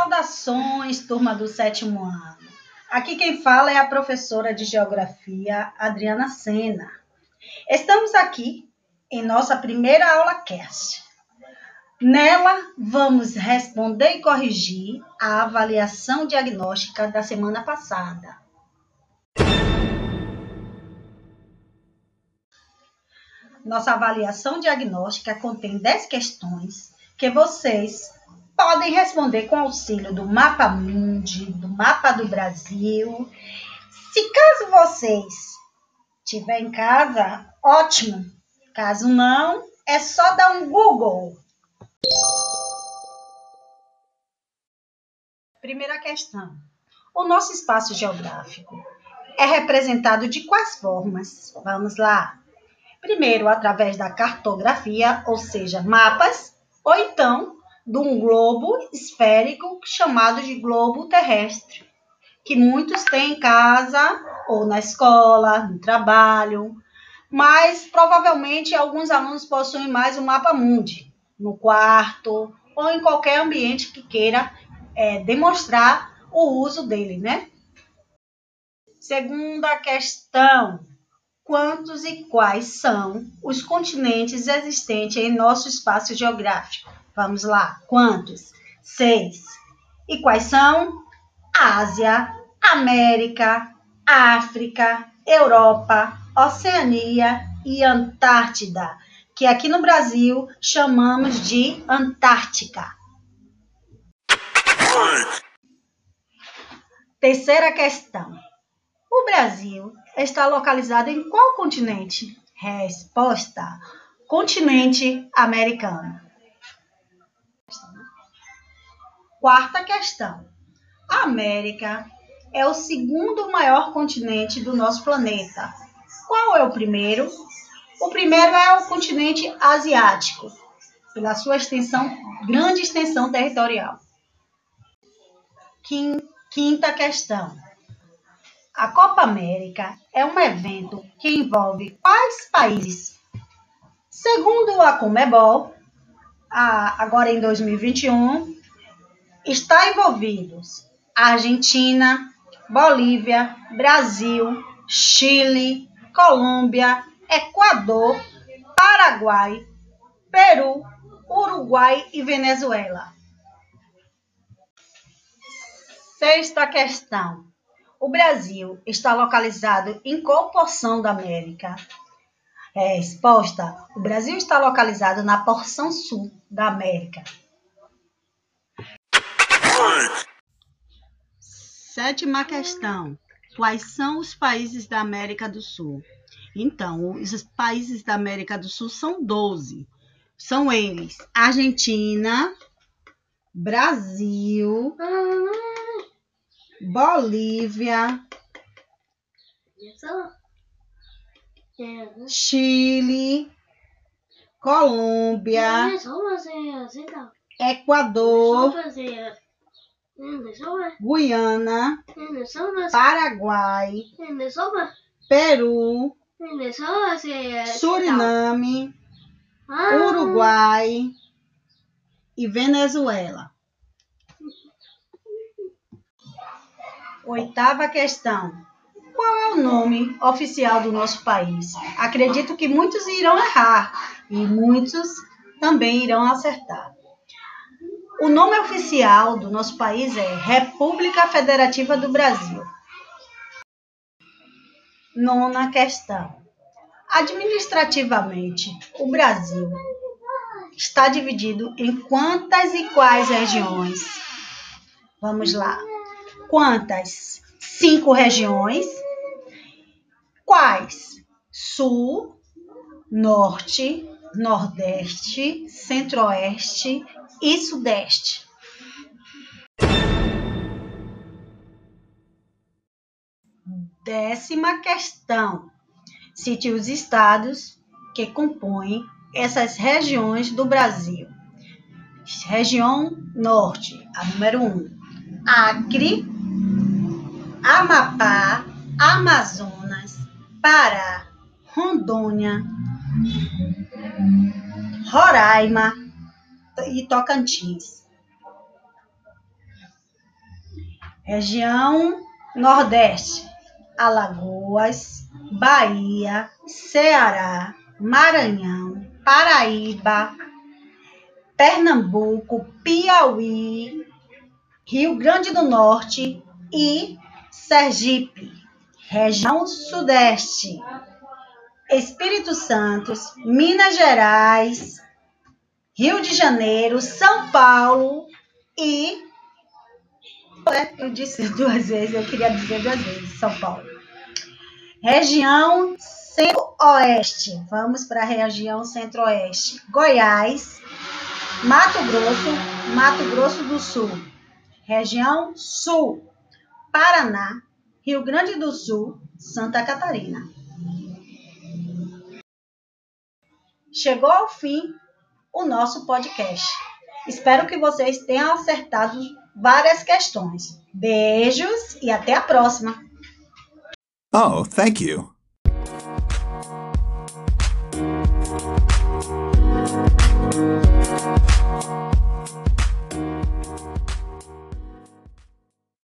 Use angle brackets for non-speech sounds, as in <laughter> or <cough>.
Saudações, turma do sétimo ano. Aqui quem fala é a professora de Geografia, Adriana Sena. Estamos aqui em nossa primeira aula cast. Nela, vamos responder e corrigir a avaliação diagnóstica da semana passada. Nossa avaliação diagnóstica contém 10 questões que vocês podem responder com auxílio do Mapa Mundi, do Mapa do Brasil. Se caso vocês tiver em casa, ótimo. Caso não, é só dar um Google. Primeira questão. O nosso espaço geográfico é representado de quais formas? Vamos lá. Primeiro, através da cartografia, ou seja, mapas, ou então de um globo esférico chamado de globo terrestre, que muitos têm em casa ou na escola, no trabalho, mas provavelmente alguns alunos possuem mais o mapa mundi no quarto ou em qualquer ambiente que queira é, demonstrar o uso dele, né? Segunda questão: quantos e quais são os continentes existentes em nosso espaço geográfico? Vamos lá, quantos? Seis. E quais são? Ásia, América, África, Europa, Oceania e Antártida, que aqui no Brasil chamamos de Antártica. Terceira questão. O Brasil está localizado em qual continente? Resposta: continente americano. Quarta questão. A América é o segundo maior continente do nosso planeta. Qual é o primeiro? O primeiro é o continente asiático, pela sua extensão, grande extensão territorial. Quinta questão. A Copa América é um evento que envolve quais países? Segundo a Comebol, agora em 2021, está envolvidos Argentina, Bolívia, Brasil, Chile, Colômbia, Equador, Paraguai, Peru, Uruguai e Venezuela. Sexta questão. O Brasil está localizado em qual porção da América? Resposta: o Brasil está localizado na porção sul da América. Sétima questão. Quais são os países da América do Sul? Então, os países da América do Sul são 12. São eles: Argentina, Brasil, Bolívia, Chile, Colômbia, Equador, Guiana, Paraguai, Peru, Suriname, Uruguai e Venezuela. Oitava questão. Qual é o nome oficial do nosso país? Acredito que muitos irão errar e muitos também irão acertar. O nome oficial do nosso país é República Federativa do Brasil. Nona questão. Administrativamente, o Brasil está dividido em quantas e quais regiões? Vamos lá. Quantas? Cinco regiões. Quais? Sul, Norte, Nordeste, Centro-Oeste e Sudeste. Décima questão. Cite os estados que compõem essas regiões do Brasil. Região Norte, a número 1. Um. Acre, Amapá, Amazonas, Pará, Rondônia, Roraima, e Tocantins. Região Nordeste: Alagoas, Bahia, Ceará, Maranhão, Paraíba, Pernambuco, Piauí, Rio Grande do Norte e Sergipe. Região Sudeste: Espírito Santo, Minas Gerais, Rio de Janeiro, São Paulo e. Eu disse <laughs> duas vezes, eu queria dizer duas vezes, São Paulo. Região Centro-Oeste. Vamos para a região Centro-Oeste. Goiás, Mato Grosso, Mato Grosso do Sul. Região Sul. Paraná, Rio Grande do Sul, Santa Catarina. Chegou ao fim o nosso podcast. Espero que vocês tenham acertado várias questões. Beijos e até a próxima. Oh, thank you.